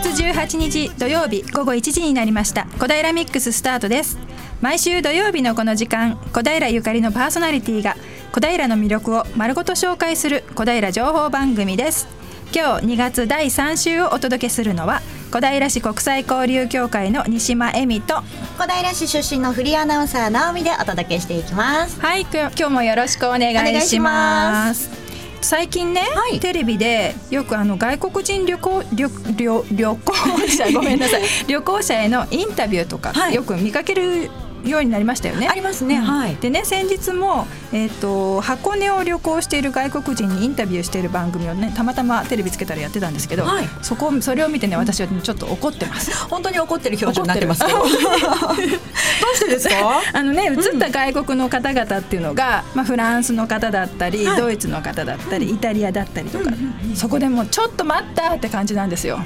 月18日土曜日午後1時になりました。小平ミックススタートです。毎週土曜日のこの時間小平ゆかりのパーソナリティが小平の魅力を丸ごと紹介する小平情報番組です。今日2月第3週をお届けするのは小平市国際交流協会の西間恵美と小平市出身のフリーアナウンサー直美でお届けしていきます。はい今日もよろしくお願いします最近ね、はい、テレビでよくあの外国人旅行旅旅旅行者 ごめんなさい。旅行者へのインタビューとか、よく見かけるようになりましたよね。ありますね。うん、はい。でね先日もえっ、ー、と箱根を旅行している外国人にインタビューしている番組をねたまたまテレビつけたらやってたんですけど、はい、そこそれを見てね私はちょっと怒ってます。本当に怒ってる表情になってますけど。どうしてですか？あのね映った外国の方々っていうのが、まあフランスの方だったり、はい、ドイツの方だったり、イタリアだったりとか、そこでもちょっと待ったって感じなんですよ。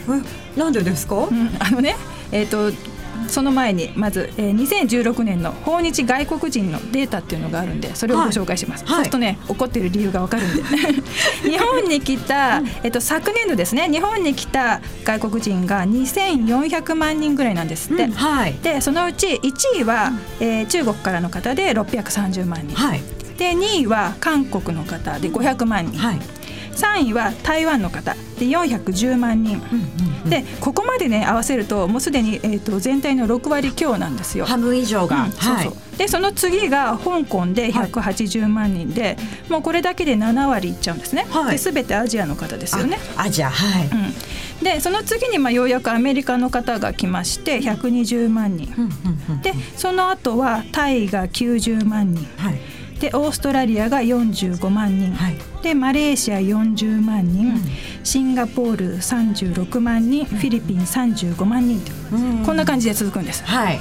なんでですか？うん、あのねえっ、ー、とその前にまず、えー、2016年の訪日外国人のデータっていうのがあるんでそれをご紹介します、はい、そうするとね怒ってる理由がわかるんで。日本に来た、えっと、昨年度ですね日本に来た外国人が2400万人ぐらいなんですって、うん。はい、でそのうち1位は、えー、中国からの方で630万人、はい、で2位は韓国の方で500万人、はい3位は台湾の方。で410万人、でここまでね合わせるともうすでに、えーと、全体の6割強なんですよ。半分以上が、うん、そうそう。でその次が香港で180万人で、はい、もうこれだけで7割いっちゃうんですね。はい、で全てアジアの方ですよね。アジアはい、うん、でその次にまあようやくアメリカの方が来まして120万人、でその後はタイが90万人。はいでオーストラリアが45万人、はい、でマレーシア40万人、うん、シンガポール36万人、フィリピン35万人と、うん、こんな感じで続くんです。はい。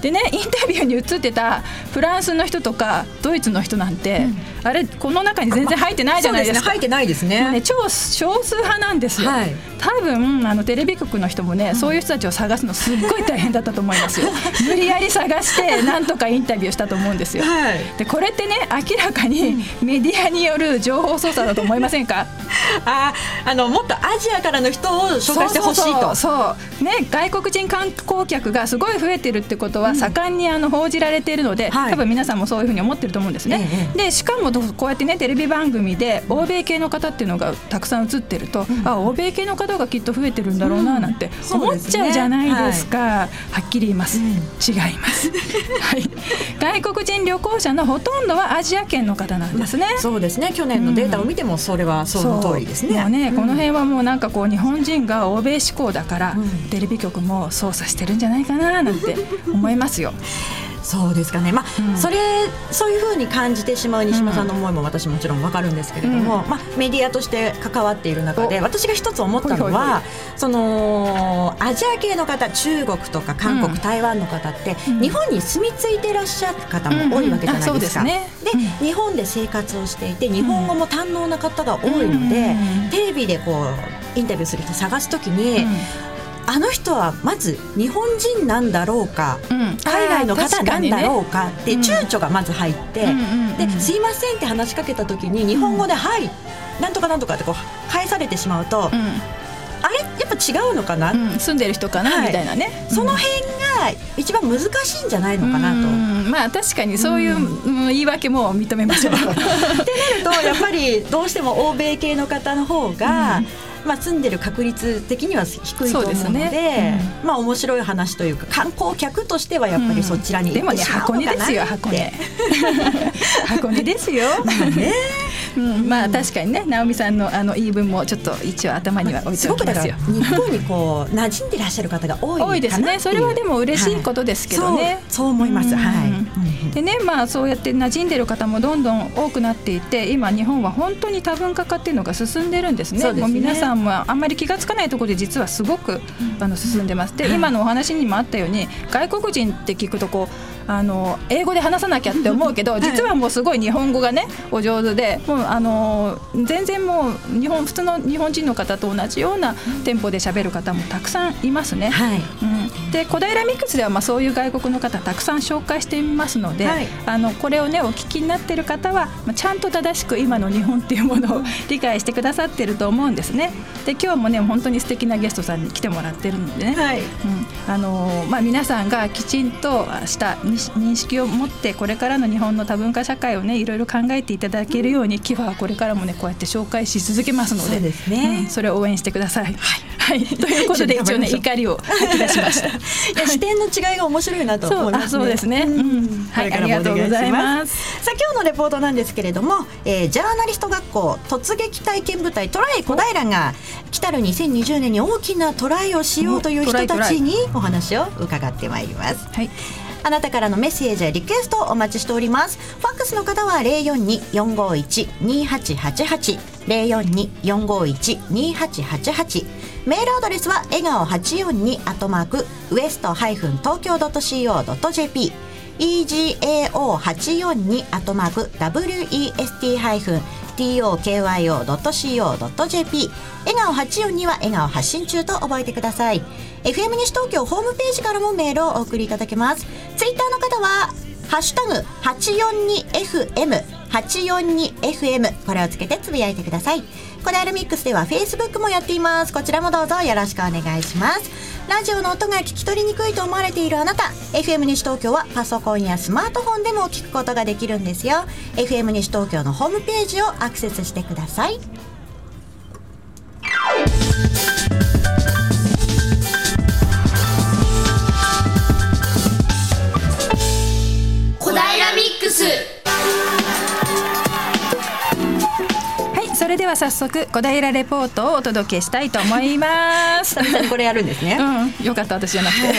でねインタビューに映ってたフランスの人とかドイツの人なんて、うん、あれこの中に全然入ってないじゃないですか。すね、入ってないですね。ね超少数派なんですよ。はい、多分あのテレビ局の人もね、うん、そういう人たちを探すのすっごい大変だったと思いますよ。無理やり探してなんとかインタビューしたと思うんですよ。はい、でこれってね明らかにメディアによる情報操作だと思いませんか？ああのもっとアジアからの人を紹介してほしいと。そうね外国人観光客がすごい増えてるってことはは盛んにあの報じられているので、多分皆さんもそういうふうに思ってると思うんですね。でしかもこうやってねテレビ番組で欧米系の方っていうのがたくさん映ってると、あ欧米系の方がきっと増えてるんだろうななんて思っちゃうじゃないですか、はっきり言います、違います、はい、外国人旅行者のほとんどはアジア圏の方なんですね、そうですね。去年のデータを見てもそれはその通りですね,、う。ねこの辺はもうなんかこう日本人が欧米志向だから、テレビ局も操作してるんじゃないかななんて思いますよ。そうですかね、まあ、うん、それそういうふうに感じてしまう西村さんの思いも私もちろん分かるんですけれども、うん、まあ、メディアとして関わっている中で私が一つ思ったのはそのアジア系の方中国とか韓国、うん、台湾の方って、日本に住み着いていらっしゃる方も多いわけじゃないですか。で、日本で生活をしていて日本語も堪能な方が多いので、テレビでこうインタビューする人探すときに、あの人はまず日本人なんだろうか、うん、海外の方なんだろうかって躊躇がまず入って、ですいませんって話しかけた時に日本語で「はいなんとかなんとか」ってこう返されてしまうと。あれ？やっぱ違うのかな、うん、住んでる人かな、はい、みたいなね、その辺が一番難しいんじゃないのかなと、まあ確かにそういう、言い訳も認めましょう。ってなるとやっぱりどうしても欧米系の方の方が、まあ、住んでる確率的には低いと思うので、ね。うん、まあ面白い話というか観光客としてはやっぱりそちらに行ってしまうのかな、うん、でもね箱根ですよ箱根。箱根ですよ、まあね。うん、まあ確かにね直美さんのあの言い分もちょっと一応頭には置いておきますよ。日本にこう馴染んでいらっしゃる方が多い多いですね。それはでも嬉しいことですけどね。はい、そう思います。はい。でねまあそうやって馴染んでる方もどんどん多くなっていて今日本は本当に多文化化っていうのが進んでるんですね。すね。もう皆さんもあんまり気が付かないところで実はすごくあの進んでます。で今のお話にもあったように外国人って聞くとこうあの英語で話さなきゃって思うけど、実はもうすごい日本語がねお上手でもうあの全然もう日本普通の日本人の方と同じようなテンポで喋る方もたくさんいますね。はい、うんで小平ミックスではまあそういう外国の方たくさん紹介していますので、はい、あのこれをねお聞きになっている方は、まあ、ちゃんと正しく今の日本っていうものを理解してくださってると思うんですね。で今日もね本当に素敵なゲストさんに来てもらってるのでね、はい、うん、あのまあ、皆さんがきちんとした認識を持ってこれからの日本の多文化社会をねいろいろ考えていただけるようにキファはこれからもねこうやって紹介し続けますので。そうですね、うん、それを応援してください。はい、はい、ということで 一応ね怒りを吐き出しました。いや視点の違いが面白いなと思います、ね、そうですね。うん、はい、ありがとうございます。さあ今日のレポートなんですけれども、えー、ジャーナリスト学校突撃体験部隊トライ小平が来たる2020年に大きなトライをしようという人たちにお話を伺ってまいります。はい。あなたからのメッセージやリクエストをお待ちしております。ファックスの方は零四二四五一二八八八。零四二四五一二八八八。メールアドレスは笑顔八四二アットマークウエストハイフン東京ドット CO ドット JP egao842 アットマーク west ハイフン tokyo.co.jp 笑顔842は笑顔発信中と覚えてください。FM 西東京ホームページからもメールをお送りいただけます。ツイッターの方はハッシュタグ 842FM 842FM これをつけてつぶやいてください。コダイルミックスでは Facebook もやっています。こちらもどうぞよろしくお願いします。ラジオの音が聞き取りにくいと思われているあなた FM 西東京はパソコンやスマートフォンでも聞くことができるんですよ。FM 西東京のホームページをアクセスしてください。それでは早速小平レポートをお届けしたいと思います。これやるんですね、うん、よかった私じゃなくて、はい、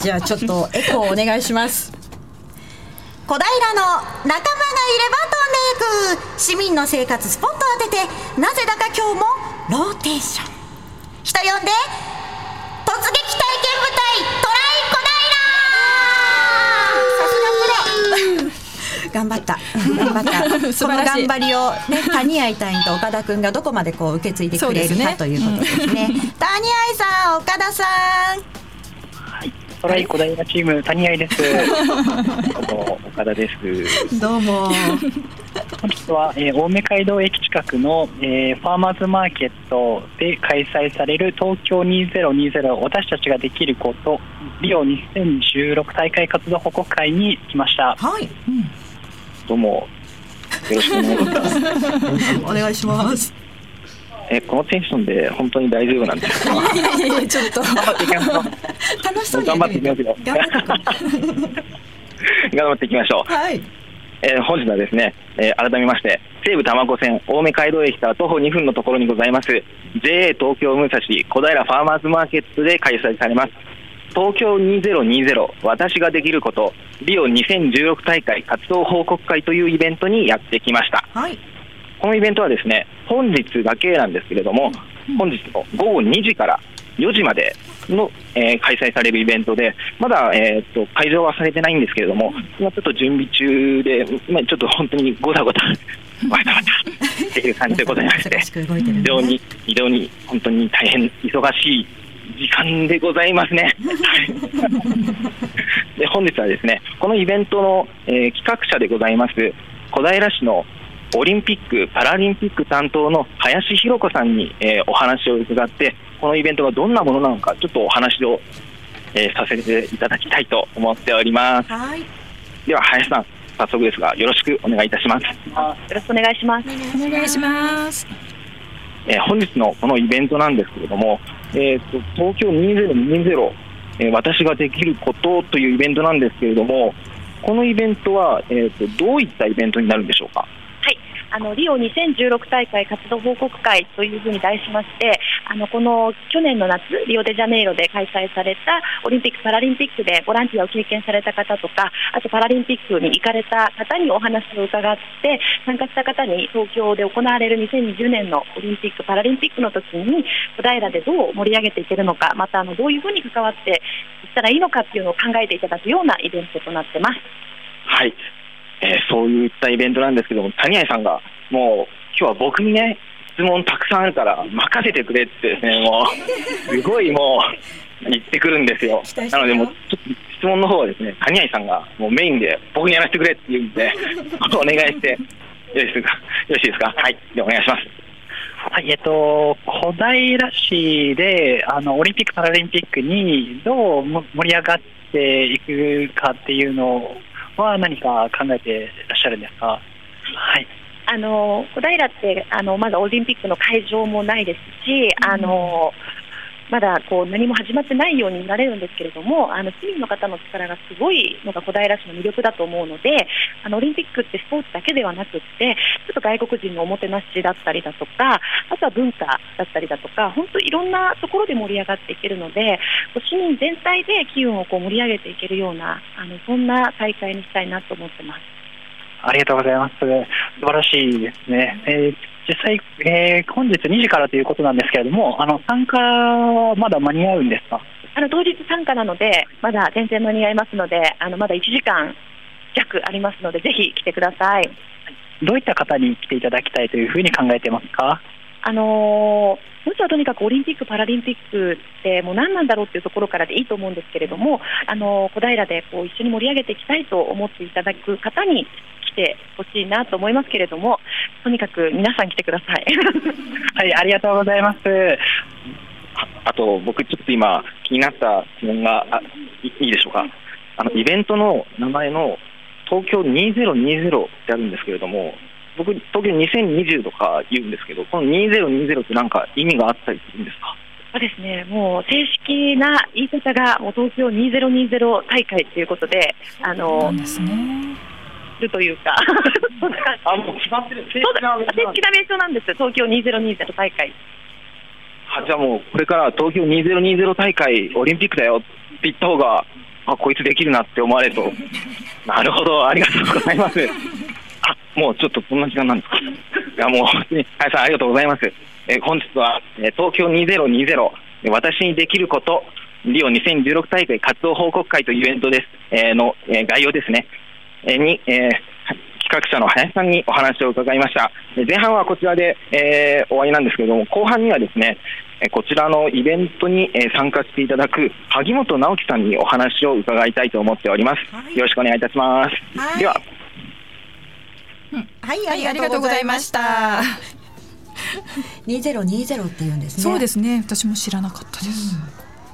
じゃあちょっとエコーお願いします。小平の仲間がいれば飛んでいく。市民の生活スポット当ててなぜだか今日もローテーション。人呼んで突撃体験部隊トライ小頑張った。頑張った。その頑張りをね谷愛隊員と岡田君がどこまでこう受け継いでくれるか、ということですね、うん、谷愛さん岡田さん。はいトライ小平チーム谷愛です。どうも岡田です。どうも。本日は、えー、青梅街道駅近くの、えー、ファーマーズマーケットで開催される東京2020私たちができることリオ2016大会活動報告会に来ました。はい、うんどうもよろしくお願いします。お願いします。えこのテンションで本当に大丈夫なんですか？いやいやちょっと頑張っていきましょう。楽しそう頑張っていきますよ。頑張っていきましょう。はい。えー、本日はですね、えー、改めまして西武多摩湖線青梅街道駅から徒歩2分のところにございます JA 東京武蔵小平ファーマーズマーケットで開催されます東京2020私ができることリオ2016大会活動報告会というイベントにやってきました、はい、このイベントはですね本日だけなんですけれども、うん、本日の午後2時から4時までの、えー、開催されるイベントで、まだ、えーと、会場はされてないんですけれども、今ちょっと準備中で、まあ、ちょっと本当にごたごた、わたわたっていう感じでございまして、非常に、非常に本当に大変忙しい時間でございますね。で本日はですねこのイベントの、えー、企画者でございます小平市のオリンピック・パラリンピック担当の林弘子さんに、えー、お話を伺ってこのイベントがどんなものなのかちょっとお話を、えー、させていただきたいと思っております。では林さん早速ですがよろしくお願いいたします。よろしくお願いします。お願いします。えー、本日のこのイベントなんですけれども、えーと、東京2020、えー、私ができることというイベントなんですけれども、このイベントは、えーとどういったイベントになるんでしょうか？あのリオ2016大会活動報告会というふうに題しましてあのこの去年の夏リオデジャネイロで開催されたオリンピック・パラリンピックでボランティアを経験された方とかあとパラリンピックに行かれた方にお話を伺って参加した方に東京で行われる2020年のオリンピック・パラリンピックの時に小平でどう盛り上げていけるのかまたあのどういうふうに関わっていったらいいのかっていうのを考えていただくようなイベントとなってます。はいえー、そういったイベントなんですけども、谷合さんが、もう、今日は僕にね、質問たくさんあるから任せてくれってですね、もう、すごいもう、行ってくるんですよ。なので、もうちょっと質問の方はですね、谷合さんがもうメインで僕にやらせてくれって言うんで、お願いして、よろしいですか？よろしいですか？はい、でお願いします。はい、えっと、小平市であのオリンピック・パラリンピックにどう盛り上がっていくかっていうのは何か考えていらっしゃるんですか？はい。あの小平ってあのまだオリンピックの会場もないですし、あのまだこう何も始まってないようになれるんですけれども、あの市民の方の力がすごいのが小平市の魅力だと思うので、あのオリンピックってスポーツだけではなくって、ちょっと外国人のおもてなしだったりだとか、あとは文化だったりだとか、本当いろんなところで盛り上がっていけるので、市民全体で機運をこう盛り上げていけるような、あのそんな大会にしたいなと思ってます。ありがとうございます。素晴らしいですね。えー実際、えー、本日2時からということなんですけれども、あの参加はまだ間に合うんですか？あの当日参加なので、まだ全然間に合いますので、あのまだ1時間弱ありますので、ぜひ来てください。どういった方に来ていただきたいというふうに考えていますか？あのーまずはとにかくオリンピック・パラリンピックってもう何なんだろうっていうところからでいいと思うんですけれども、あの小平でこう一緒に盛り上げていきたいと思っていただく方に来てほしいなと思いますけれども、とにかく皆さん来てください。はい、ありがとうございます。あと、僕、ちょっと今、気になった質問があいいでしょうか。あのイベントの名前の東京2020ってあるんですけれども、僕、東京2020とか言うんですけど、この2020ってなんか意味があったりするんですか？そうですね、もう正式な言い方がもう東京2020大会ということで、あの、ですね。るというか、あもう決まってる。正式な名称なんです、東京2020大会。あじゃあもう、これから東京2020大会、オリンピックだよ。って言った方が、あこいつできるなって思われると、なるほど、ありがとうございます。あもうちょっとそんな時間なんですか。いやもう、本当に、林さん、ありがとうございます。えー、本日は、えー、東京2020、私にできること、リオ2016大会活動報告会というイベントです、えー、の、えー、概要ですね、えー、に、えー、企画者の林さんにお話を伺いました。前半はこちらで、えー、終わりなんですけれども、後半にはですね、こちらのイベントに参加していただく萩本直樹さんにお話を伺いたいと思っております。はい、よろしくお願いいたします。はい、では。はい、ありがとうございました。二ゼロ二ゼロって言うんですね。そうですね。私も知らなかったです。うん、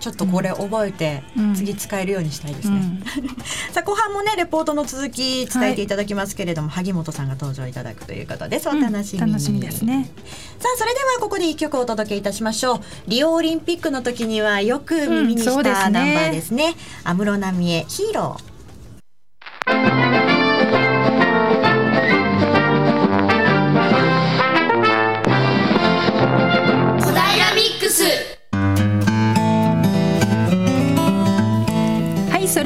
ちょっとこれ覚えて、次使えるようにしたいですね。うん、さあ後半もねレポートの続き伝えていただきますけれども、はい、萩本さんが登場いただくということです。お楽しみ、楽しみですね。さあそれではここで一曲お届けいたしましょう。リオオリンピックの時にはよく耳にしたナンバーですね。安室奈美恵ヒーロー。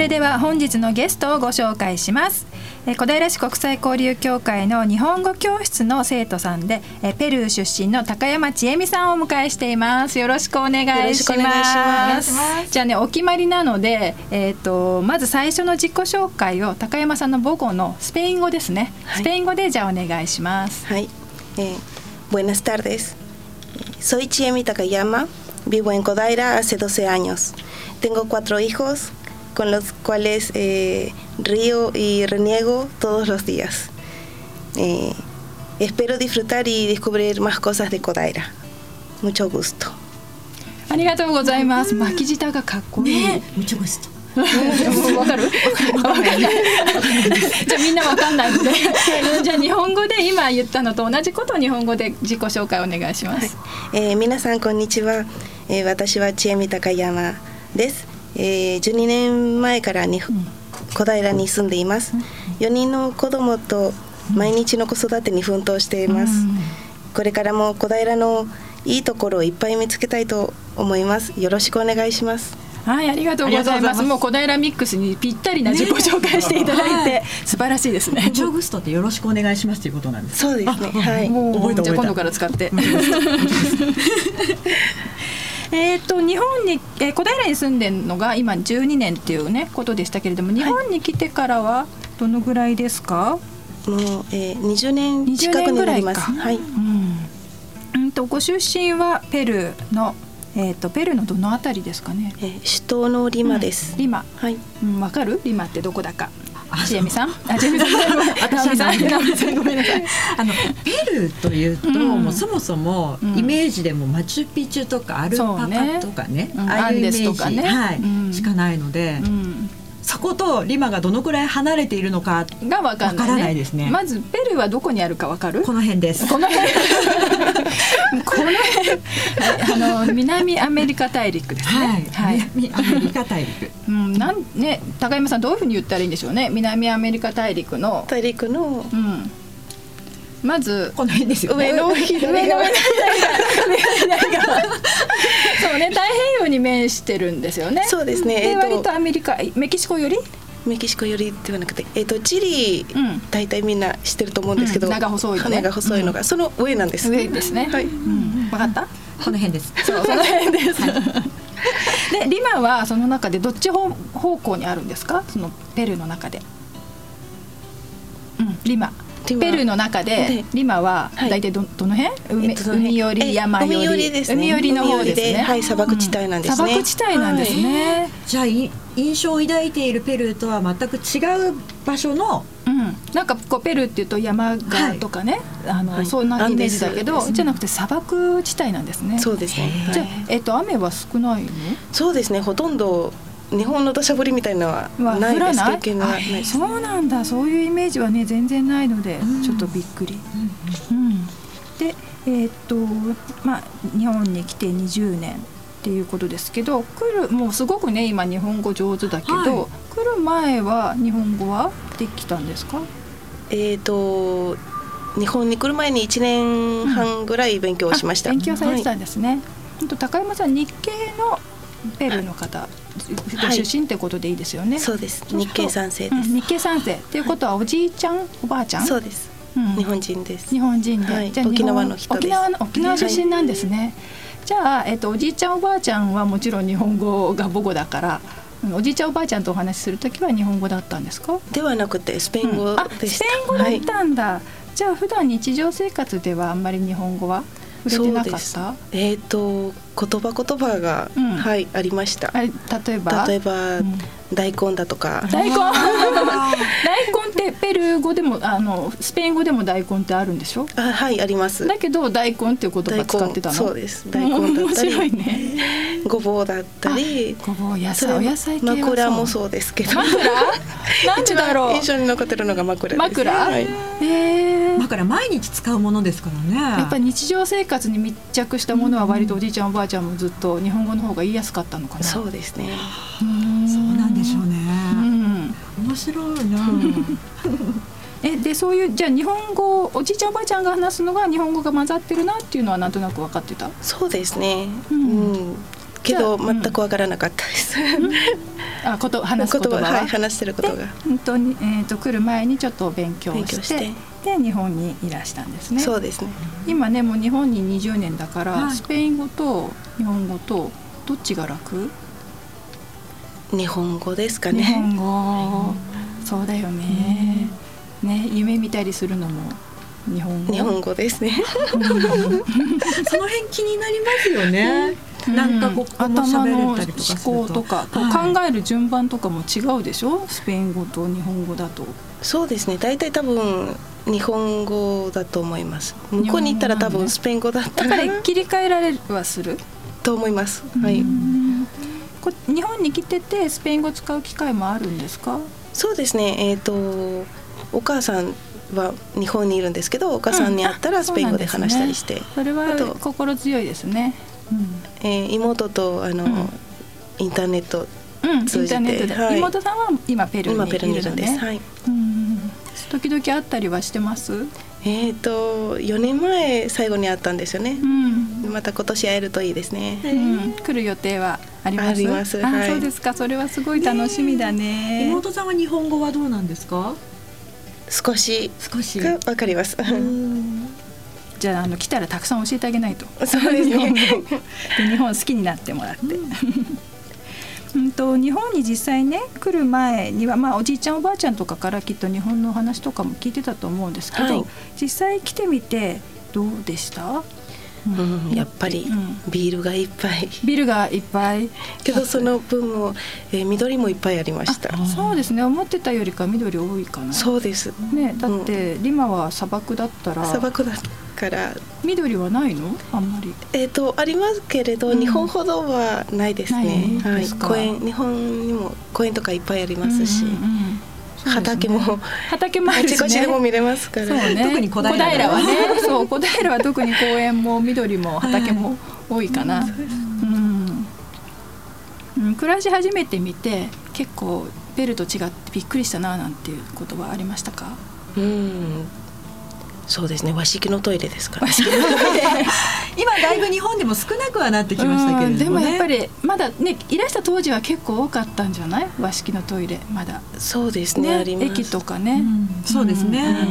れでは本日のゲストをご紹介します。小平市国際交流協会の日本語教室の生徒さんでペルー出身の高山千恵美さんをお迎えしています。よろしくお願いします。じゃあねお決まりなのでえっ、ー、とまず最初の自己紹介を高山さんの母語のスペイン語ですね、はい、スペイン語でじゃあお願いします。はい、えー、Buenas tardes Soy Chiemi Takayama vivo en Kodaira hace 12 años。Tengo cuatro hijos con los cuales eh, río y reniego todos los días. Eh, espero disfrutar y descubrir más cosas de Kodaira. Mucho gusto. ありがとうございます。巻き舌がかっこいい。ね、mucho gusto。わかる？じゃあみんなわかんないので、じゃあ日本語で今言ったのと同じことを日本語で自己紹介お願いします。はい、えー、皆さんこんにちは。えー、私は千恵美高山です。えー、12年前からに、小平に住んでいます、4人の子供と毎日の子育てに奮闘しています、これからも小平のいいところをいっぱい見つけたいと思います。よろしくお願いします。はい、ありがとうございます。もう小平ミックスにぴったりな自己紹介していただいて、素晴らしいですね。ジョグストってよろしくお願いしますということなんです。そうですね。はい。もう覚えたじゃ今度から使って。えっ、と日本に、えー、小平に住んでるのが今12年っていうねことでしたけれども日本に来てからはどのぐらいですか、もう、えー、20年近くになります。はい。うん。うんとご出身はペルーのえっ、とペルーのどのあたりですかね？えー、首都のリマです。うん、リマ。はい。うん、わかる？リマってどこだか。ちえみさん、あ、ちえみさん、私さん、ごめんなさい。あのペルーというと、もうそもそもイメージでもマチュピチュとかアルパカとかね、ああいうイメージはい、しかないので。そことリマがどのくらい離れているのかがわかんない,、ですね。まずペルーはどこにあるかわかる？この辺です。この辺。この辺。あの南アメリカ大陸ですね。はい。南アメリカ大陸。うん、なんね高山さんどういうふうに言ったらいいんでしょうね。南アメリカ大陸の。大陸の。うん。まずこの辺ですよ、ね、上の左側上の左側 そうね太平洋に面してるんですよね。そうですね、で、えー、割とアメリカメキシコより？メキシコよりではなくて、えーと、チリ、うん、大体みんな知ってると思うんですけど、うん、長細い、ね、羽が細いのが、うん、その上なんです。上ですね。はい、うん、分かった？この辺です。そうその辺です、はい、でリマはその中でどっち方方向にあるんですか？そのペルーの中で。うんリマペルーの中でリマは大体どどの辺？海,、海より山より海寄り海寄りの方ですね。はい砂漠地帯なんですね、砂漠地帯なんですね、じゃあ印象を抱いているペルーとは全く違う場所のうん、なんかこうペルーっていうと山がとかね、はい、あの、はい、そんなイメージだけど、じゃなくて砂漠地帯なんですね。そうですね。じゃあ、えっと雨は少ないの？そうですね。ほとんど日本の土砂降りみたいなのはないです経験がないそうなんだ。そういうイメージはね全然ないので、うん、ちょっとびっくり、うん、うん、でえー、っとまあ日本に来て20年っていうことですけど来るもうすごくね今日本語上手だけど、はい、来る前は日本語はできたんですか？えーと日本に来る前に1年半ぐらい勉強しました、うん、勉強されてたんですね、はい、高山さん日系のペルーの方ご出身ってことでいいですよね。そうです。日系三世です。日系三世っていうことはおじいちゃん、おばあちゃん？そうです。日本人です。日本人で、じゃ沖縄の人沖縄の沖縄出身なんですね。じゃあえっとおじいちゃんおばあちゃんはもちろん日本語が母語だから。おじいちゃんおばあちゃんとお話しする時は日本語だったんですか？ではなくてスペイン語でスペイン語だったんだ、じゃあ普段日常生活ではあんまり日本語は触れてなかった？えっ、ー、と言葉言葉が、うん、はいありました。例えば？例えば、うん。大根だとか。大 根大根ってペルー語でも あのスペイン語でも大根ってあるんでしょ？あはいあります。だけど大根っていう言葉使ってたの？そうです。大根だったり、ね、ごぼうだったり。ごぼう野菜お野菜系枕もそうですけど。枕？なんでだろう？印象に残ってるのが枕枕、はい、え枕毎日使うものですからね。やっぱり日常生活に密着したものは割とおじいちゃんおばあちゃんもずっと日本語の方が言いやすかったのかな。そうですね。そうなんでしょうね、うん、面白いな。えでそういうじゃあ日本語おじいちゃんおばあちゃんが話すのが日本語が混ざってるなっていうのはなんとなく分かってた？そうですね。うん、うん。けど全くわからなかったです。あこと話す言葉は、はい、話してることが。本当にえっ、ー、と来る前にちょっと勉強してで日本にいらしたんですね。そうですね。今ねもう日本に20年だから、はい、スペイン語と日本語とどっちが楽？日本語ですかね。日本語、そうだよね。ね夢見たりするのも日本語？日本語ですね。その辺気になりますよね。なんかこう頭の思考とか、考える順番とかも違うでしょ？スペイン語と日本語だとそうですね大体多分日本語だと思います。向こうに行ったら多分スペイン語だったらやっぱり切り替えられはする？と思います。はい。こ日本に来ててスペイン語使う機会もあるんですか？そうですね。えっ、ー、とお母さんは日本にいるんですけどお母さんに会ったらスペイン語で話したりして、うんそね、それは心強いですね、うん、えー、妹とあの、うん、インターネット通じて、はい、妹さんは今ペルーにいるんです、はい、時々会ったりはしてます？えっ、ー、と4年前最後に会ったんですよね、うん、また今年会えるといいですね、うん、来る予定はあります？あります、はい、そうですか。それはすごい楽しみだね、ね、妹さんは日本語はどうなんですか？少し。少し。わかります。じゃああの来たらたくさん教えてあげないと。そうですね。で日本好きになってもらって、うんと日本に実際ね来る前には、まあ、おじいちゃんおばあちゃんとかからきっと日本の話とかも聞いてたと思うんですけど、はい、実際来てみてどうでした？うん、やっぱりビールがいっぱい、ビールがいっぱい。けどその分も、えー、緑もいっぱいありました。そうですね。思ってたよりか緑多いかな。そうです。ねだって、リマは砂漠だったら。砂漠だから。緑はないの？あんまり。えっ、ー、とありますけれど、うん、日本ほどはないですね。はい。公園日本にも公園とかいっぱいありますし、うん畑も、畑もあるし、ね、あちこちでも見れますから、ね、特に小平は。ね。そう小平は特に公園も緑も畑も多いかな、うん。うん、暮らし始めてみて結構ベルと違ってびっくりしたななんていうことはありましたか？うんそうですね。和式のトイレですから、今だいぶ日本でも少なくはなってきましたけれども、ね、でもやっぱりまだねいらした当時は結構多かったんじゃない？和式のトイレまだ。そうですね、ね、駅とかね、うん、そうですね、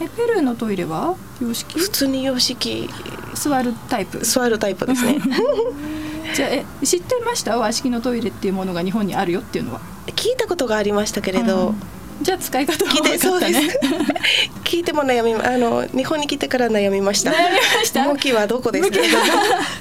えペルーのトイレは洋式？普通に洋式。座るタイプ？座るタイプですね。じゃあえ知ってました？和式のトイレっていうものが日本にあるよっていうのは。聞いたことがありましたけれど、うんじゃあ使い方聞いてそうです。聞いても悩みあの日本に来てから悩みました。悩みました？向きはどこです？か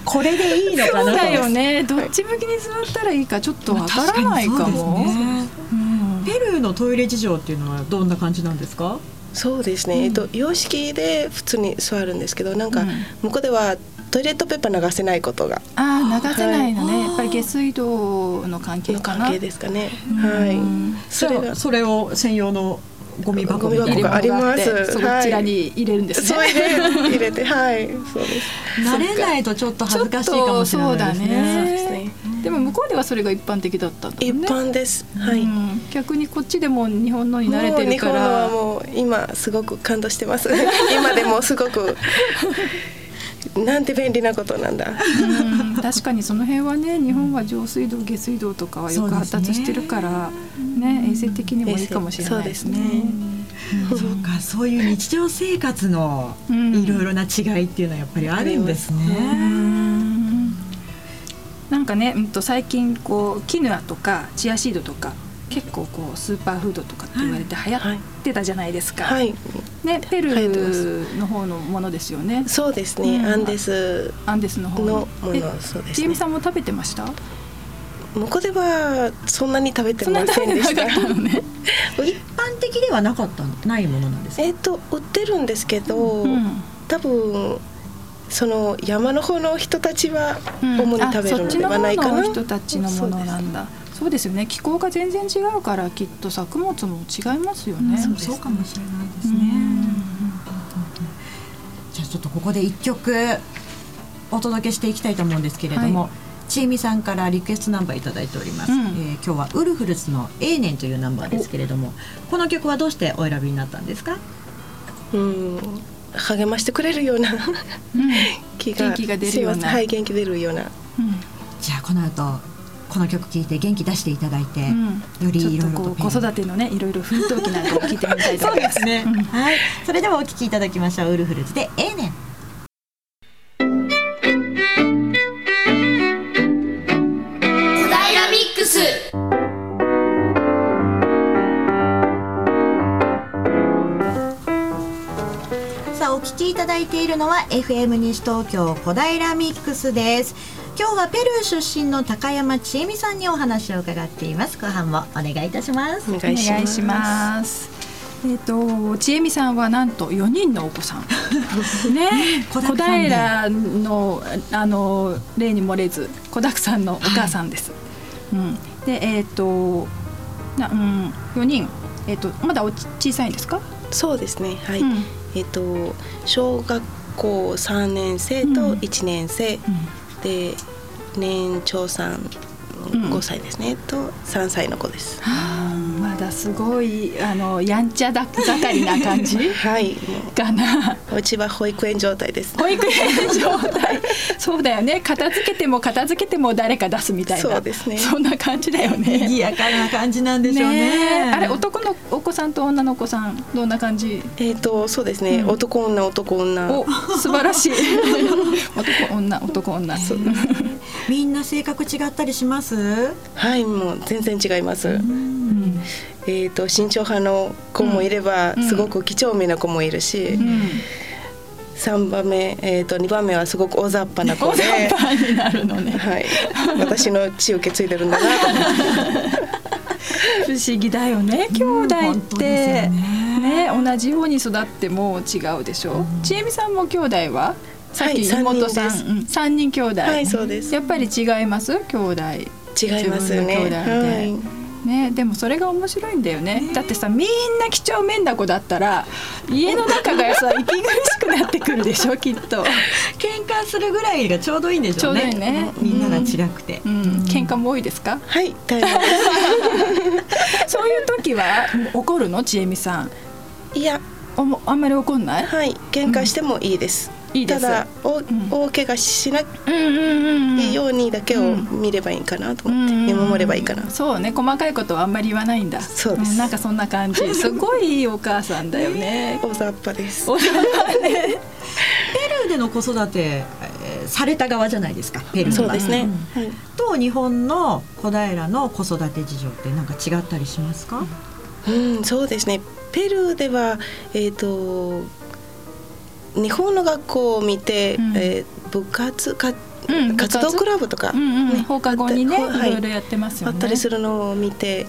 これでいいのかな？そうだよね。どっち向きに座ったらいいかちょっとわからないかも、ねうん、ペルーのトイレ事情っていうのはどんな感じなんですか？そうですね、うん、えっと洋式で普通に座るんですけどなんか向こうではトイレットペーパー流せないことが。ああ流せないのね、はい、やっぱり下水道の関係かな関係ですかね。はい。それが。それを専用のゴミ箱があります。そちらに入れるんですね。はい、入れて、はい、そうです。慣れないとちょっと恥ずかしいかもしれないですね。でも向こうではそれが一般的だったんだ、ね、一般です。はい、逆にこっちでも日本のに慣れてるから。日本のはもう今すごく感動してます。今でもすごくなんて便利なことなんだ。確かにその辺はね日本は上水道下水道とかはよく発達してるからね、ね、衛生的にもいいかもしれないですね。そうかそういう日常生活のいろいろな違いっていうのはやっぱりあるんですね。なんかね、うんと最近こうキヌアとかチアシードとか結構こうスーパーフードとかって言われて流行ってたじゃないですか。はい、ねペルーの方のものですよね。そうですね、うん、アンデスアンデスの方のものそうです、ね。ジェミさんも食べてました？向こうではそんなに食べてませんでした。ね、一般的ではなかったないものなんですえっ、と売ってるんですけど、うん、多分その山の方の人たちは主に食べるのではないかな。うん、人たちのものなんだ。そうですよね。気候が全然違うからきっと作物も違いますよね、うん、そうかもしれないですね、じゃあちょっとここで一曲お届けしていきたいと思うんですけれども、はい、ちえみさんからリクエストナンバーいただいております、うん、えー、今日はウルフルズの「永年」というナンバーですけれどもこの曲はどうしてお選びになったんですか？うん励ましてくれるような 気が元気が出るような。はい元気出るような、うん、じゃあこの後この曲聴いて元気出していただいて、うん、よりいろいろと子育てのねいろいろ奮闘記なんかを聞いてみたいと思います。ね、はい。それではお聴きいただきましょう。ウルフルズで「ええねん」いただいているのは FM 西東京小平ミックスです。今日はペルー出身の高山千恵美さんにお話を伺っています。後半もお願いいたします。お願いします。えっ、ー、と千恵美さんはなんと4人のお子さん。ね。小平のあの例に漏れず子だくさんのお母さんです、はい、うん、でえっ、ー、となうん4人。えっ、ー、とまだお小さいんですか？そうですね。はい、うん、えっ、と小学校3年生と1年生、うん。で年長さん5歳ですね、うん、と3歳の子です。はあ、まだすごいあのやんちゃだ盛りな感じ はいかな。うちは保育園状態です。保育園状態。そうだよね。片付けても片付けても誰か出すみたいな。そうですね。そんな感じだよね。賑やかな感じなんでしょうね。ねあれ男のお子さんと女の子さんどんな感じ？えっ、ー、とそうですね。うん、男女男女。お素晴らしい。男女男女。みんな性格違ったりします？はいもう全然違います。えっ、ー、と慎重派の子もいれば、すごく几帳面な子もいるし、3番目、えー、と2番目はすごく大雑把な子で大雑把になるのね。はい、私の血を受け継いでるんだなと。思って不思議だよね。兄弟って、ですよね。同じように育っても違うでしょ、ちえみさんも兄弟は？さっきはい妹さん、三人です。うん。三人兄弟、はいそうです。やっぱり違います？兄弟違いますよねはい。ね、でもそれが面白いんだよね、だってさみんな几帳面な子だったら家の中がさ息苦しくなってくるでしょ きっと、喧嘩するぐらいがちょうどいいんでしょうね。ちょうどいいね。みんなが違くて、うん、喧嘩も多いですか？はい大変で そういう時は怒るの？ちえみさん。すいや。あんまり怒んない？はい喧嘩してもいいです、いいただお、ん。大怪我しなうんうんうんうんいようにだけを見ればいいかなと思って、見守ればいいかな。そうね細かいことはあんまり言わないんだ。そうです。んなんかそんな感じ。すごいいいお母さんだよね。大雑把です。お互いね。ペルーでの子育て、えーされた側じゃないですかペルーは。そうですね、はい。と日本の小平の子育て事情ってなんか違ったりしますか、うん、そうですね。ペルーでは、えっ、と。日本の学校を見て、うん。えー部活か、うん活？動クラブとか、うんうんね放課後にね、はいいろいろやってますよね。あったりするのを見て。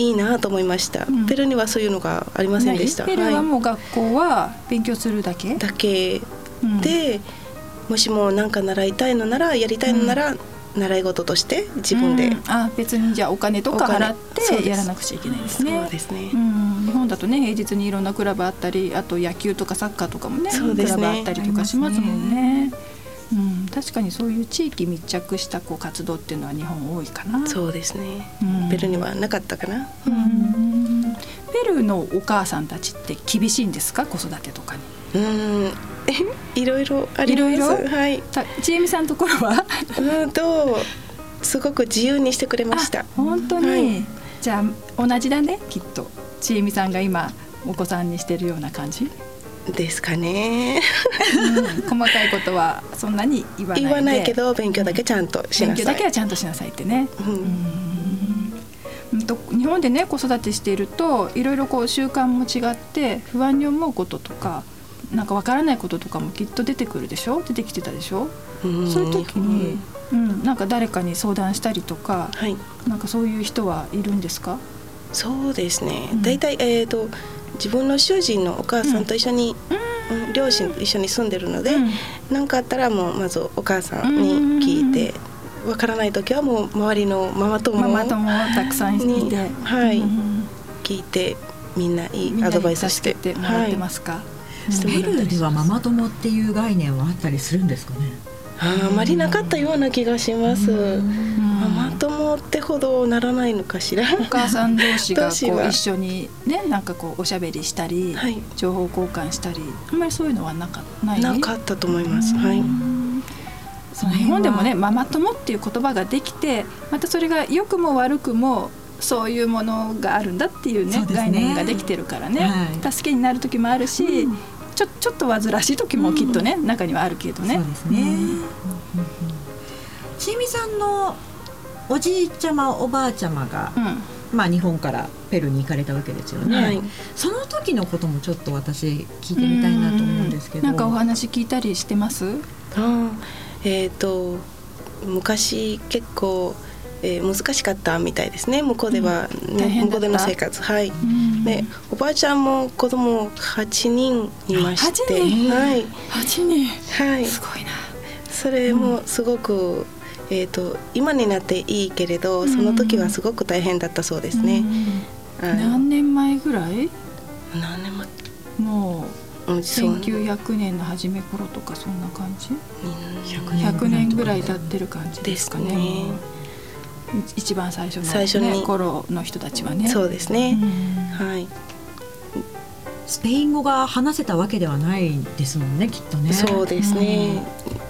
いいなと思いました、うん。ペルーにはそういうのがありませんでした。ペルーははもう学校は勉強するだけ、い、だけうん。で、もしも何か習いたいのなら、やりたいのなら、習い事として自分で。うんあ別にじゃあお金とか払ってやらなくちゃいけないですねそうですね。うん、日本だとね平日にいろんなクラブあったりあと野球とかサッカーとかもねそうですねクラブあったりとかしますもんね。うん、確かにそういう地域密着したこう活動っていうのは日本多いかな。そうですね。うんペルーにはなかったかな。うんペルーのお母さんたちって厳しいんですか？子育てとかに。うん、いろいろあります。いろいろ？はい。たちえみさんのところは？うんとすごく自由にしてくれましたあ。本当に、はいじゃあ同じだねきっとちえみさんが今お子さんにしてるような感じ、ですかね。うん細かいことはそんなに言わないで言わないけど勉強だけちゃんとしなさい。勉強だけはちゃんとしなさいってね。うんうんと日本でね子育てしているといろいろこう習慣も違って不安に思うこととかなんかわからないこととかもきっと出てくるでしょ？出てきてたでしょ、うん。そういう時に、うん、なんか誰かに相談したりとかはい。なんかそういう人はいるんですか？そうですね。うん。だいたいえっと自分の主人のお母さんと一緒に、うん。両親と一緒に住んでるので、うん。何かあったらもうまずお母さんに聞いて、わからない時はもう周りのママ友ママ友たくさんいにて、はい。うん聞いてみんないいアドバイスして。もらってますか、してもペルーではママ友っていう概念はあったりするんですかね？ああまりなかったような気がします。うん。ママ友ってほどならないのかしら。お母さん同士がこう 一緒にねなんかこうおしゃべりしたり、はい。情報交換したりあんまりそういうのはなかない？なかったと思います。はい。その日本でもねママ友っていう言葉ができてまたそれが良くも悪くもそういうものがあるんだっていうねね。概念ができてるからね、はい。助けになる時もあるし、ちょちょっと煩わしい時もきっとね、中にはあるけどね。そうですね。ちえみさんのおじいちゃまおばあちゃまが、うんまあ日本からペルーに行かれたわけですよね。はいその時のこともちょっと私聞いてみたいなと思うんですけど。なんかお話聞いたりしてます？あーえっ、と昔結構、えー難しかったみたいですね。向こうでは、ね大変だった。向こうでの生活。はい。ん。でおばあちゃんも子供八人いまして、8人。はい。八人。はい。すごいな。それもすごく、えっ、と今になっていいけれど、その時はすごく大変だったそうですね。何年前ぐらい？何年前もううんそう。1900年の初め頃とかそんな感じ？うん。100年ぐらい経ってる感じですかね一番最初の、ね、最初に頃の人たちはねそうですね。うんはい。スペイン語が話せたわけではないですもんねきっとね。そうですね。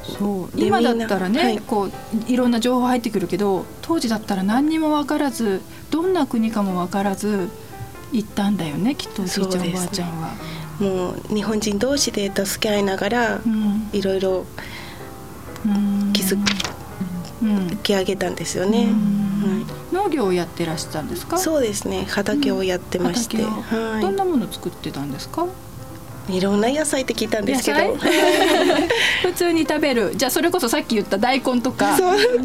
そうで今だったらね、はいこういろんな情報入ってくるけど当時だったら何にも分からずどんな国かも分からず行ったんだよねきっとおじいちゃん、ねおばあちゃんは。もう日本人同士で助け合いながらうんいろいろうん気づうんき上げたんですよね。うん。は農業をやってらしたんですか？い。そうですね。畑をやってまして、畑を。どんはなもの作ってたんですか？い。いろんな野菜って聞いたんですけど。普通に食べる。じゃあそれこそさっき言った大根とか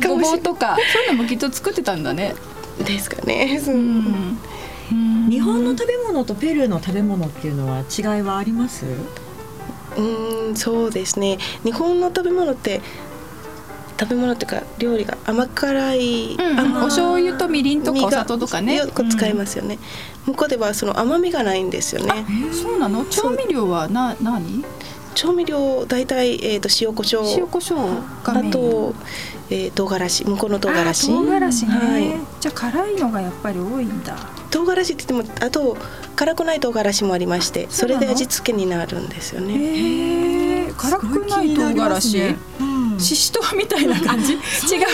ごぼうとかそういうのもきっと作ってたんだね。ですかね。うん。日本の食べ物とペルーの食べ物っていうのは違いはあります？うんそうですね。日本の食べ物って食べ物っていうか料理が甘辛い、うん、お醤油とみりんとかお砂糖とかね。よく使いますよね、うん、向こうではその甘みがないんですよね。そうなの？調味料はな何？調味料大体、えーと、塩コショウ。塩コショウあと、えー、唐辛子。向こうの唐辛子。唐辛子ね、はい、じゃあ辛いのがやっぱり多いんだ。唐辛子って言ってもあと辛くない唐辛子もありましてそれで味付けになるんですよね。へえ辛くない唐辛子、ね。うん、ししとうみたいな感じ？違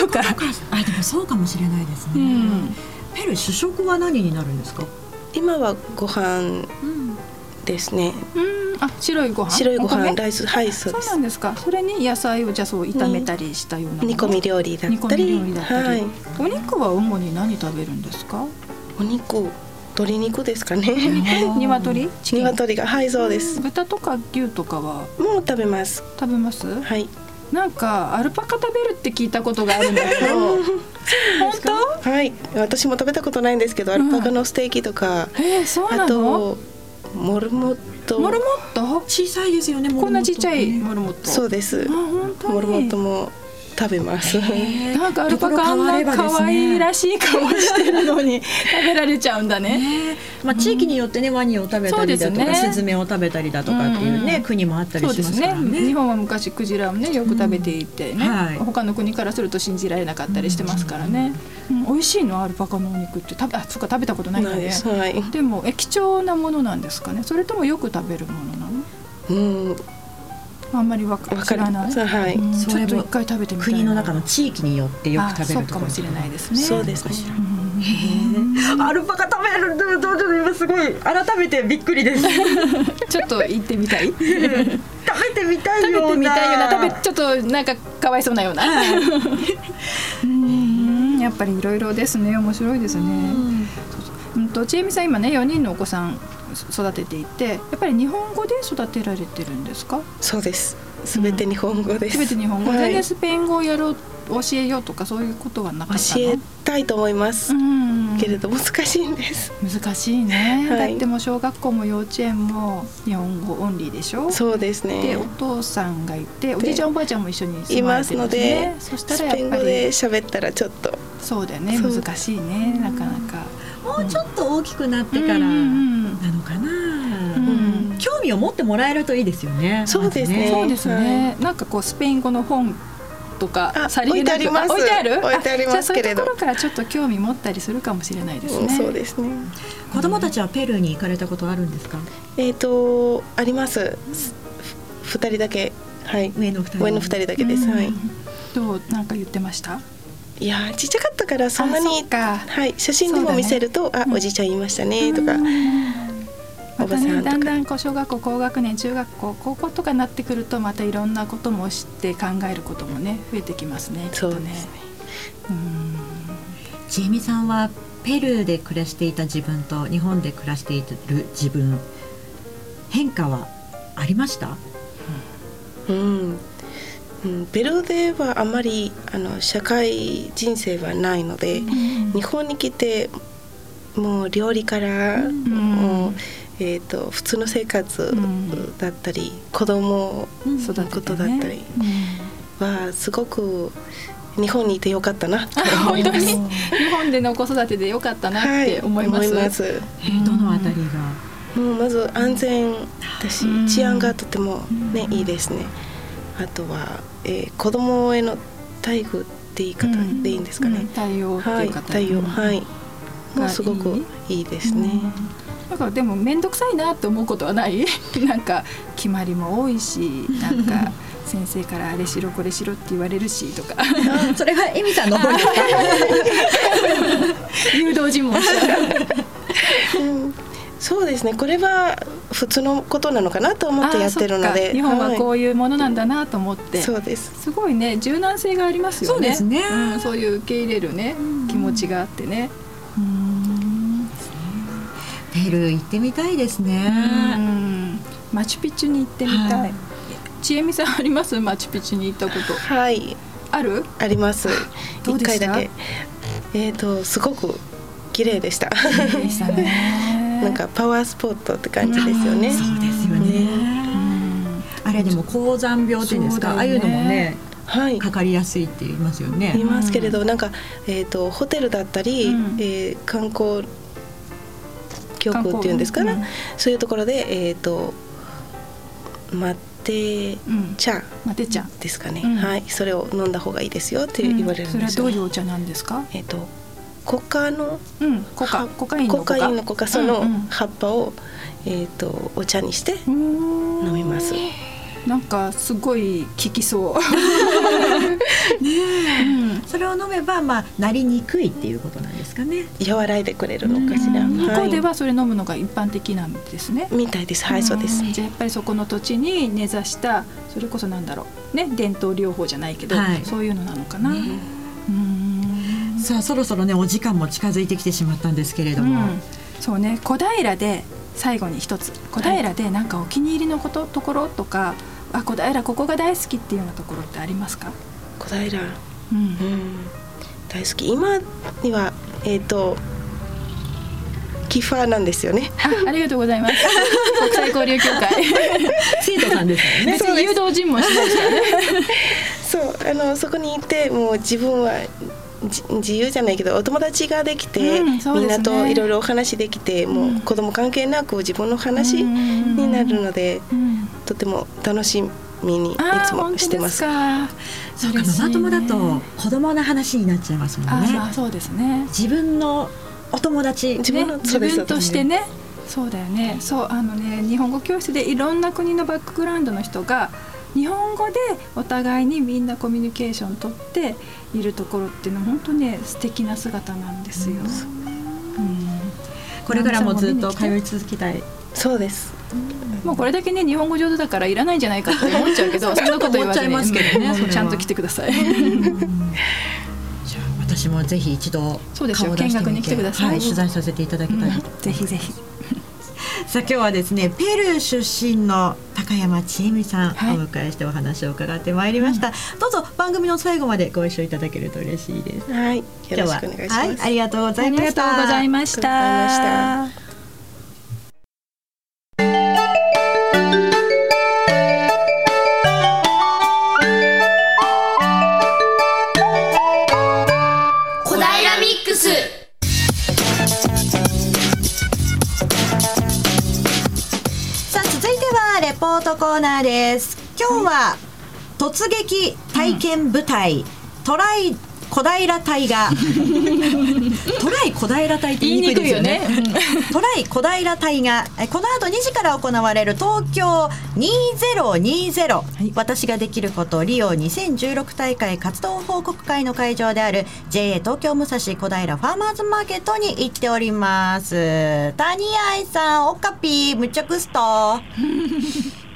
うから。あでもそうかもしれないですね、うん、ペル主食は何になるんですか？今はご飯ですね、うん。あ白いご飯？白いご飯ライスはいそうですそうなんですか。それに野菜をじゃそう炒めたりしたような煮込み料理だったり。料理だったり、はい、お肉は主に何食べるんですか？お肉鶏肉ですかね。鶏？鶏が。はいそうです。豚とか牛とかは？もう食べます。食べます？はいなんかアルパカ食べるって聞いたことがあるんだけど。本当？はい。私も食べたことないんですけど、アルパカのステーキとか、えー、そうなの？モルモット。モルモット？小さいですよねこんなちっちゃいモルモット。そうです。モルモットも食べます。なんかアルパカあんな可愛らしい顔してるのに 食べられちゃうんだね。まあ地域によってねワニを食べたりだとか、スズメを食べたりだとかっていうね、国もあったりしますからね。日本は昔クジラをねよく食べていてね、他の国からすると信じられなかったりしてますからね。美味しいの？アルパカのお肉って食べあそっか食べたことないんだね。でもえ貴重なものなんですかね。それともよく食べるものなの？うん。あんまりわからない。はい。ちょっと一回食べてみたい国の中の地域によってよく食べるかもしれないですね。そうですね。アルパカ食べるどうどう今すごい改めてびっくりです。ちょっと行ってみたい。食べてみたいような。食べてみたいような。食べちょっとなんかかわいそうなような。うんやっぱりいろいろですね面白いですね。うんとちえみさん今ね4人のお子さん育てていてやっぱり日本語で育てられてるんですか？そうです。すべて日本語です、す、べ、て日本語、はい、スペイン語をやろう教えようとかそういうことはなかった教えたいと思います、うんけれど難しいんです。難しいね、はい、だっても小学校も幼稚園も日本語オンリーでしょ？そうですね。でお父さんがいておじいちゃんおばあちゃんも一緒にいますのでそしたらやっぱりスペイン語で喋ったらちょっと。そうだよね。難しいね。なかなかもうちょっと大きくなってからなのかな、うん。興味を持ってもらえるといいですよね。そうですね。そうですね。なんかこうスペイン語の本とかさりげなく。置いてある？置いてありますけれどそういうところからちょっと興味持ったりするかもしれないですね、そうですね。子供たちはペルーに行かれたことあるんですか？えっ、とあります。二人だけ。はい。上の二人。上の二人だけです、はい。どうなんか言ってました？いやちっちゃかったからそんなにはい写真でも見せると、あおじいちゃんいましたねとか、またねだんだんこう小学校高学年中学校高校とかになってくるとまたいろんなことも知って考えることもね増えてきますねそうですね。ちえみさんはペルーで暮らしていた自分と日本で暮らしている自分変化はありました？うん、うん、ペルーではあまりあの社会人生はないので、うん、日本に来てもう料理から、うん、もうえーと、普通の生活だったり、うん、子供のことだったりはすごく日本にいてよかったなって思います。日本での子育てでよかったなって思います。はい、ます。えー、どのあたりが？もうまず安全だし、治安がとてもね、いいですね。あとは、えー、子供への待遇って言い方でいいんですかね。対応はい、対応はい。もうすごくいいですね。なん。かでも面倒くさいなって思うことはない？なんか決まりも多いしなんか先生からあれしろこれしろって言われるしとか。それはエミさんの方に。誘導尋問し そうですね。これは普通のことなのかなと思ってやってるので。日本はこういうものなんだなと思って、はい、そうです。すごいね。柔軟性がありますよね。そうですね、うん、そういう受け入れるね気持ちがあってね。ペルー行ってみたいですね。マチュピチュに行ってみたい、はい、ちえみさんあります？マチュピチュに行ったこと。はい。ある？あります。一回だけ。えっ、ー、とすごく綺麗でした。でしたね。なんかパワースポットって感じですよね。そうですよね。あれでも高山病っていうんですか、ああいうのもね。はい、かかりやすいって言いますよね。言いますけれど、なんか、えっ、ー、と、ホテルだったり、うん、えー、観光。局っていうんですかね、うん、そういうところで、えっ、ー、と。待って茶マテ茶。ですかね、うん、はい。それを飲んだ方がいいですよって言われるんですよ、それはどういうお茶なんですか？えっ、とコカの、うん、コカコカインのコカインのコカその葉っぱを、えっ、とお茶にして飲みます。なんかすごい効きそう。ねうん、それを飲めばまあなりにくいっていうことなんですかね。和らいでくれるのかしら。向こうではそれ飲むのが一般的なんですね。みたいです。はいそうです。じゃやっぱりそこの土地に根ざしたそれこそなんだろうね伝統療法じゃないけど、はい、そういうのなのかな。うんさあそろそろねお時間も近づいてきてしまったんですけれども、うん、そうね小平で最後に一つ小平でなんかお気に入りのことところとかあ小平ここが大好きっていうようなところってありますか？小平、うん、うん、大好き今にはえっ、ー、とキファーなんですよね。ありがとうございます。国際交流協会。生徒さんですよね。誘導尋問しましたね。そう、あのそこにいてもう自分は自由じゃないけどお友達ができて、うんね、みんなといろいろお話できて、もう子供関係なく自分の話になるので、とても楽しみにいつもしてます。そうかママ友だと子供の話になっちゃいますもんね。そうですね。自分のお友達、自分の、ね、自分としてね。そうだよね。そうあのね日本語教室でいろんな国のバックグラウンドの人が日本語でお互いにみんなコミュニケーション取っているところっていうのは本当ね素敵な姿なんですよ。うん、これからもずっと通い続けたい。そうです。もうこれだけね日本語上手だからいらないんじゃないかって思っちゃうけど そんなこと言わずにますけどねちゃんと来てください。じゃあ私もぜひ一度そうですよ。見学に来てください、はい、取材させていただきたい、うん、ぜひぜひ。さあ今日はですねペルー出身の高山千恵美さん、はい、お迎えしてお話を伺ってまいりました、うん、どうぞ番組の最後までご一緒いただけると嬉しいです。はい。よろしくお願いします、はい、ありがとうございました。ありがとうございましたーナーです。今日は突撃体験舞台、トライ小平隊が トライ小平隊って言いにくいですよね。トライ小平隊がこの後2時から行われる東京2020、はい、私ができることリオ2016大会活動報告会の会場である JA 東京武蔵小平ファーマーズマーケットに行っております。谷愛さんおかぴむちゃくすと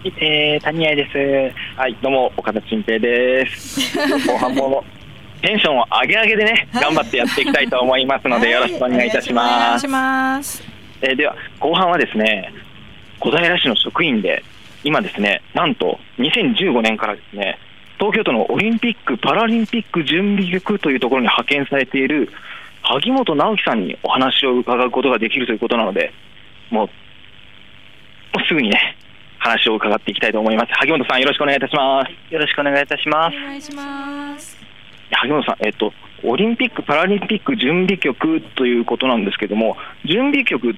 えー、谷愛です。はい、どうも、岡田新平です。後半もテンションを上げ上げでね、頑張ってやっていきたいと思いますので、よろしくお願いいたします。ます。えー、では、後半はですね、小平市の職員で、今ですね、なんと2015年からですね、東京都のオリンピック・パラリンピック準備局というところに派遣されている萩本直樹さんにお話を伺うことができるということなので、もう、もうすぐにね、話を伺っていきたいと思います。萩本さん、よろしくお願いいたします。よろしくお願いいたします。お願いします。萩本さん、えっと、オリンピック・パラリンピック準備局ということなんですけれども、準備局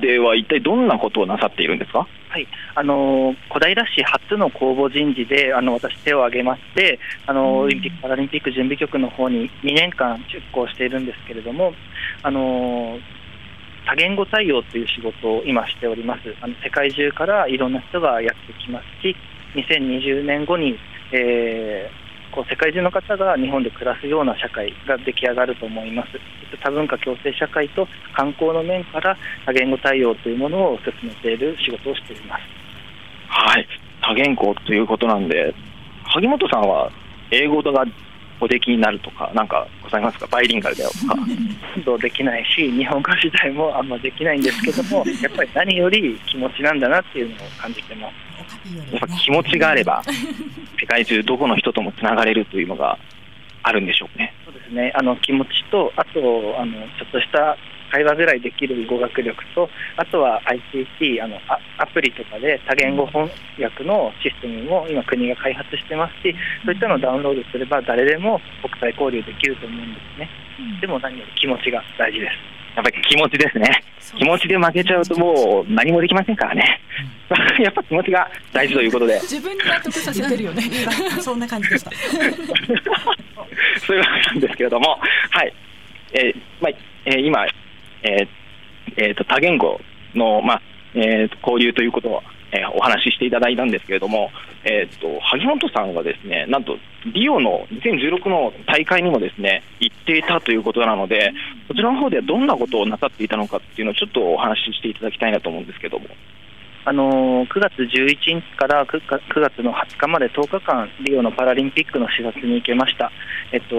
では一体どんなことをなさっているんですか？はい、あの小平市初の公募人事で、あの私、手を挙げまして、あのオリンピック・パラリンピック準備局の方に2年間出向しているんですけれども、あの多言語対応という仕事を今しております。あの世界中からいろんな人がやってきますし、2020年後に、えー、こう世界中の方が日本で暮らすような社会が出来上がると思います。多文化共生社会と観光の面から多言語対応というものを進めている仕事をしています。はい、多言語ということなんで、萩本さんは英語がおできになるとか、なんかございますか、バイリンガルだよとか。どうできないし、日本語自体もあんまできないんですけども、やっぱり何より気持ちなんだなっていうのを感じてます。やっぱ気持ちがあれば、世界中どこの人ともつながれるというのがあるんでしょうね。そうですね。あの気持ちと、あとあのちょっとした会話ぐらいできる語学力と、あとは ICT、あのアプリとかで多言語翻訳のシステムも今、国が開発してますし、そういったのをダウンロードすれば、誰でも国際交流できると思うんですね。でも何より気持ちが大事です。やっぱり気持ちですね。気持ちで負けちゃうともう何もできませんからね。やっぱ気持ちが大事ということで。自分に納得させてるよね。そんな感じでした。そういうわけなんですけれども、はい。えー、まあ、えー、今、えーえーと、多言語の、まあえーと、交流ということを、えー、お話ししていただいたんですけれども、えーと、萩本さんはですねなんとリオの2016の大会にもですね行っていたということなので、そちらの方ではどんなことをなさっていたのかっていうのをちょっとお話ししていただきたいなと思うんですけども。あの9月11日から9月の20日まで10日間、リオのパラリンピックの視察に行けました。えっと、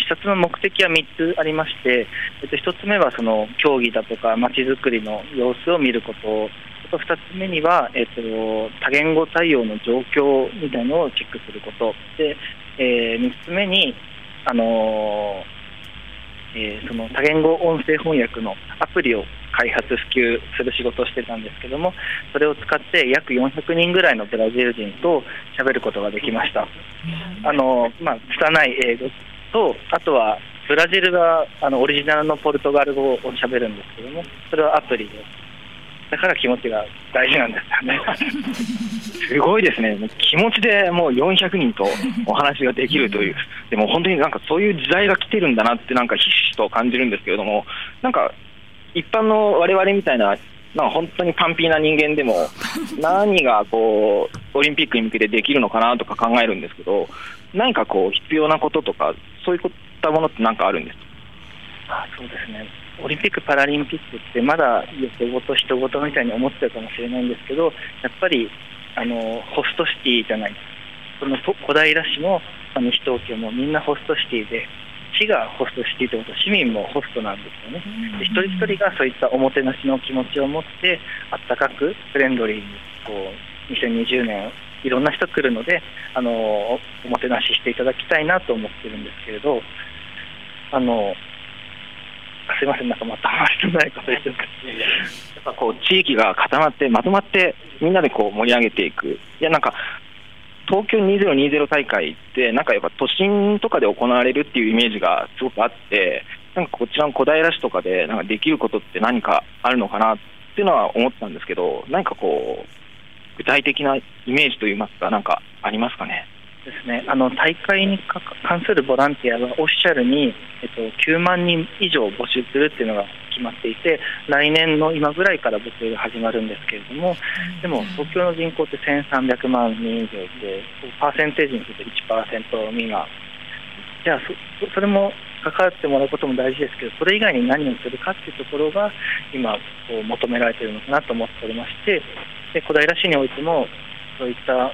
視察の目的は3つありまして、えっと、1つ目はその競技だとかまちづくりの様子を見ることあと2つ目には、えっと、多言語対応の状況みたいなのをチェックすることで、えー、3つ目に、あのえー、その多言語音声翻訳のアプリを開発、普及する仕事をしてたんですけども、それを使って約400人ぐらいのブラジル人と喋ることができました。あのまあ、拙い英語と、あとはブラジルがあのオリジナルのポルトガル語を喋るんですけども、それはアプリで。だから気持ちが大事なんですよね。すごいですね、気持ちでもう400人とお話ができるという、でも本当になんかそういう時代が来てるんだなって、なんかひしひしと感じるんですけれども、なんか一般の我々みたいな、まあ、本当にパンピーな人間でも、何がこうオリンピックに向けてできるのかなとか考えるんですけど、何かこう必要なこととか、そういったものって何かあるんですあそうですね。オリンピック・パラリンピックってまだ横ごと人ごとみたいに思ってるかもしれないんですけどやっぱりあのホストシティじゃないその小平市も西東京もみんなホストシティで市がホストシティということ市民もホストなんですよね。で一人一人がそういったおもてなしの気持ちを持ってあったかくフレンドリーにこう2020年いろんな人来るのであのおもてなししていただきたいなと思ってるんですけれどあのすみません、なんかまた話のないこと言ってるやっぱこう地域が固まって、まとまってみんなでこう盛り上げていく、いやなんか東京2020大会って、なんかやっぱ都心とかで行われるっていうイメージがすごくあって、なんかこちらの小平市とかでなんかできることって何かあるのかなっていうのは思ったんですけど、何かこう、具体的なイメージといいますか、なんかありますかね？ですね、あの大会に関するボランティアはオフィシャルに、えっと、9万人以上募集するっていうのが決まっていて、来年の今ぐらいから募集が始まるんですけれども、でも東京の人口って1300万人以上で、パーセンテージにすると1%未満、じゃあそ、それも関わってもらうことも大事ですけど、それ以外に何をするかっていうところが、今、こう求められているのかなと思っておりまして、で小平市においても、そういった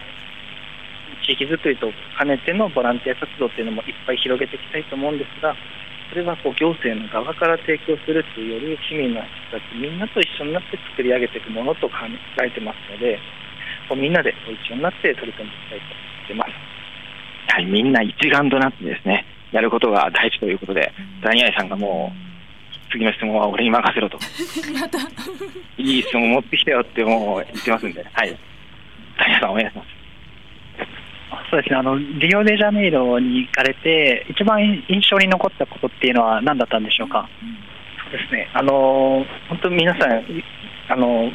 地域づくりと兼ねてのボランティア活動っていうのもいっぱい広げていきたいと思うんですが、それはこう行政の側から提供するというより、市民の人たちみんなと一緒になって作り上げていくものと考えてますので、こうみんなで一緒になって取り組んでいきたいと思ってます。はい、みんな一丸となってですね、やることが大事ということで、ダニアイさんがもう、次の質問は俺に任せろと。いい質問持ってきたよってもう言ってますんで、はい。ダニアさんお願いします。そうですねあのリオデジャネイロに行かれて、一番印象に残ったことっていうのは何だったんでしょうか？そうですねあの本当皆さんあの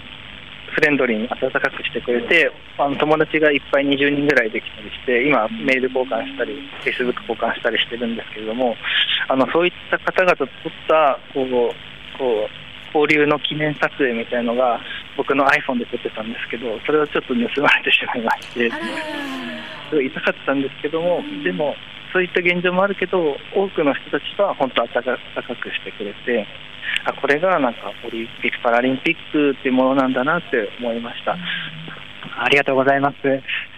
フレンドリーに温かくしてくれて、あの友達がいっぱい20人ぐらいできたりして、今、メール交換したり、フェイスブック交換したりしてるんですけれども、あのそういった方々と撮ったこうこう交流の記念撮影みたいのが、僕の iPhone で撮ってたんですけど、それをちょっと盗まれてしまいまして。すごい痛かったんですけども、でも、そういった現状もあるけど、多くの人たちは本当、温かくしてくれて、あこれがなんかオリンピック・パラリンピックっていうものなんだなって思いました。ありがとうございます。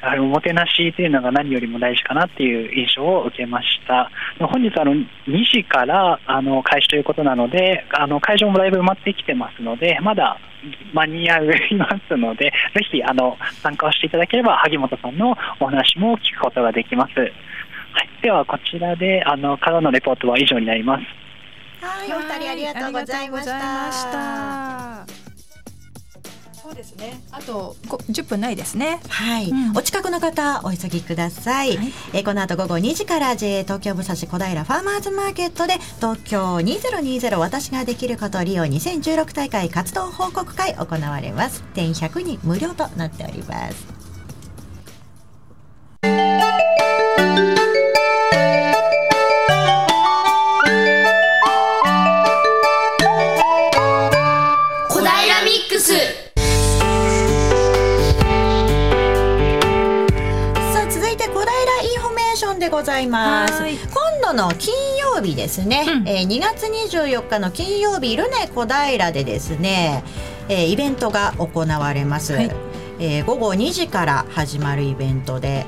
あのおもてなしというのが何よりも大事かなっていう印象を受けました。本日あの2時からあの開始ということなので、あの会場もだいぶ埋まってきてますので、まだ間に合いますので、ぜひあの参加をしていただければ萩本さんのお話も聞くことができます。はい、ではこちらであのからのレポートは以上になります。はい、お二人ありがとうございました。そうですね。あと10分ないですね。はい、うん、お近くの方お急ぎください。はい、えこの後午後2時から JA 東京武蔵小平ファーマーズマーケットで東京2020私ができることリオ2016大会活動報告会行われます。定員100人無料となっております。います。今度の金曜日ですね、うん、えー、2月24日の金曜日ルネ小平でですね、えー、イベントが行われます、はい、えー、午後2時から始まるイベントで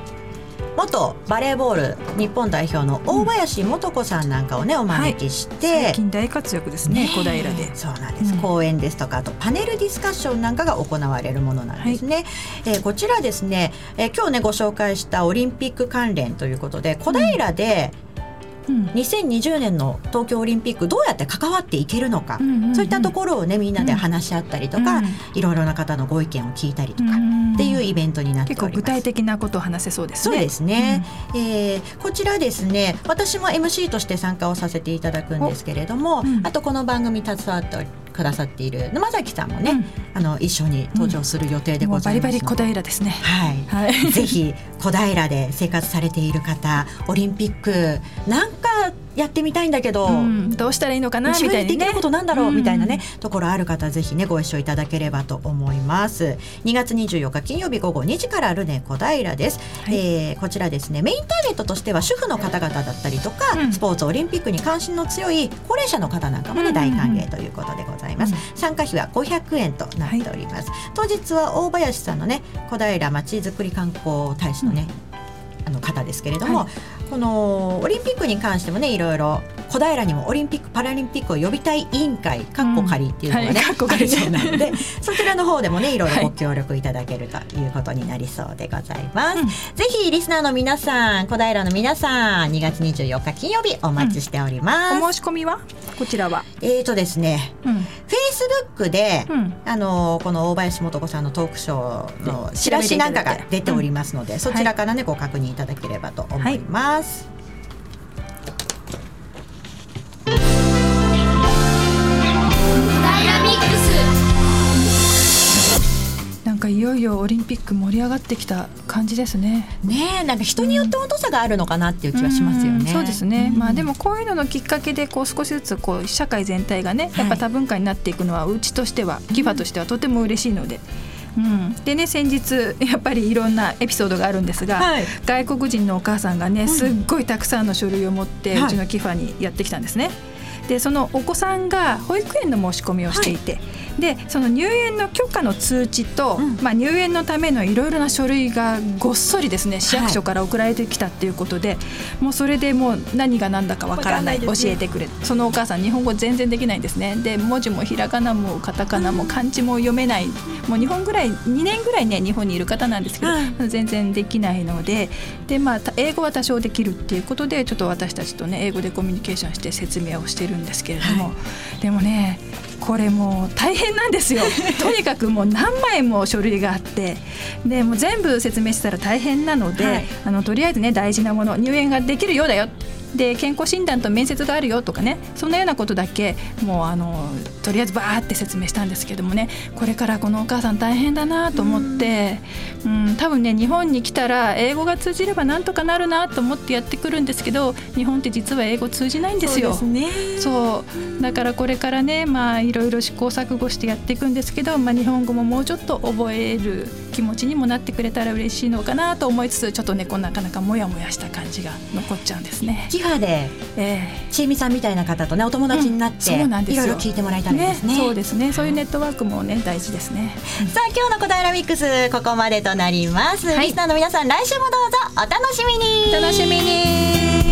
元バレーボール日本代表の大林素子さんなんかをねお招きして、はい、最近大活躍ですね小平で。そうなんです、うん、講演ですとかあとパネルディスカッションなんかが行われるものなんですね、はい、えー、こちらですね、えー、今日ねご紹介したオリンピック関連ということで小平で、うんうん、2020年の東京オリンピックどうやって関わっていけるのか、うんうんうん、そういったところをねみんなで話し合ったりとか、うん、いろいろな方のご意見を聞いたりとかっていうイベントになっております。結構具体的なことを話せそうですね。そうですね。うん、えー、こちらですね私も MC として参加をさせていただくんですけれども、あとこの番組携わってくださっている沼崎さんもね、あの一緒に登場する予定でございます、バリバリ小平ですね。はい。はい、ぜひ小平で生活されている方、オリンピックなんかやってみたいんだけど、うん、どうしたらいいのかな？みたいな、ね、できることなんだろう、みたいなね。ところある方ぜひねご一緒いただければと思います。2月24日金曜日午後2時からルネ小平です、はい、えー、こちらですね。メインターゲットとしては主婦の方々だったりとか、うん、スポーツオリンピックに関心の強い高齢者の方なんかもね、大歓迎ということでございます、参加費は500円となっております、はい、当日は大林さんのね小平まちづくり観光大使のね、あの方ですけれども、はいこのオリンピックに関してもねいろいろ小平にもオリンピック・パラリンピックを呼びたい委員会かっこ仮っていうのがね、うんはい、あるそうなので そちらの方でもねいろいろご協力いただけるということになりそうでございます、うん、ぜひリスナーの皆さん小平の皆さん2月24日金曜日お待ちしております、うん、お申し込みは？こちらは？えーとですね、フェイスブックで、あのこの大林素子さんのトークショーのチラシなんかが出ておりますので、そちらからね、ご確認いただければと思います、はいなんかいよいよオリンピック盛り上がってきた感じですね。ねなんか人によって温度差があるのかなっていう気はしますよね。うん、そうですね。うん、まあでもこういうののきっかけでこう少しずつこう社会全体がねやっぱ多文化になっていくのはうちとしてはギファとしてはとても嬉しいので。うん、でね先日 やっぱりいろんなエピソードがあるんですが、はい、外国人のお母さんがねすっごいたくさんの書類を持ってうちのキファにやってきたんですね。でそのお子さんが保育園の申し込みをしていて、はいでその入園の許可の通知と、うん、まあ、入園のためのいろいろな書類がごっそりですね市役所から送られてきたっていうことで、はい、もうそれでもう何が何だかわからない、ね、教えてくれそのお母さん日本語全然できないんですね。で文字もひらがなもカタカナも漢字も読めない、もう日本ぐらい2年ぐらいね日本にいる方なんですけど、はい、全然できないのでで、まあ、英語は多少できるっていうことでちょっと私たちとね英語でコミュニケーションして説明をしてるんですけれども、はい、でもねこれもう大変なんですよ。とにかくもう何枚も書類があって。でもう全部説明したら大変なので、はい、あのとりあえずね大事なもの入園ができるようだよで健康診断と面接があるよとかねそんなようなことだけもうあのとりあえずバーって説明したんですけどもねこれからこのお母さん大変だなと思ってうん。多分ね日本に来たら英語が通じればなんとかなるなと思ってやってくるんですけど日本って実は英語通じないんですよ。そう、ね、だからこれからねまあいろいろ試行錯誤してやっていくんですけど、まあ、日本語ももうちょっと覚える気持ちにもなってくれたら嬉しいのかなと思いつつちょっとねこうなかなかモヤモヤした感じが残っちゃうんですね。ハで、えー、ちえみさんみたいな方とねお友達になって、うん、いろいろ聞いてもらえたらですね、ね、そうですね。そういうネットワークもね大事ですね、さあ今日の小平ミックスここまでとなります、はい、リスナーの皆さん来週もどうぞお楽しみに。楽しみに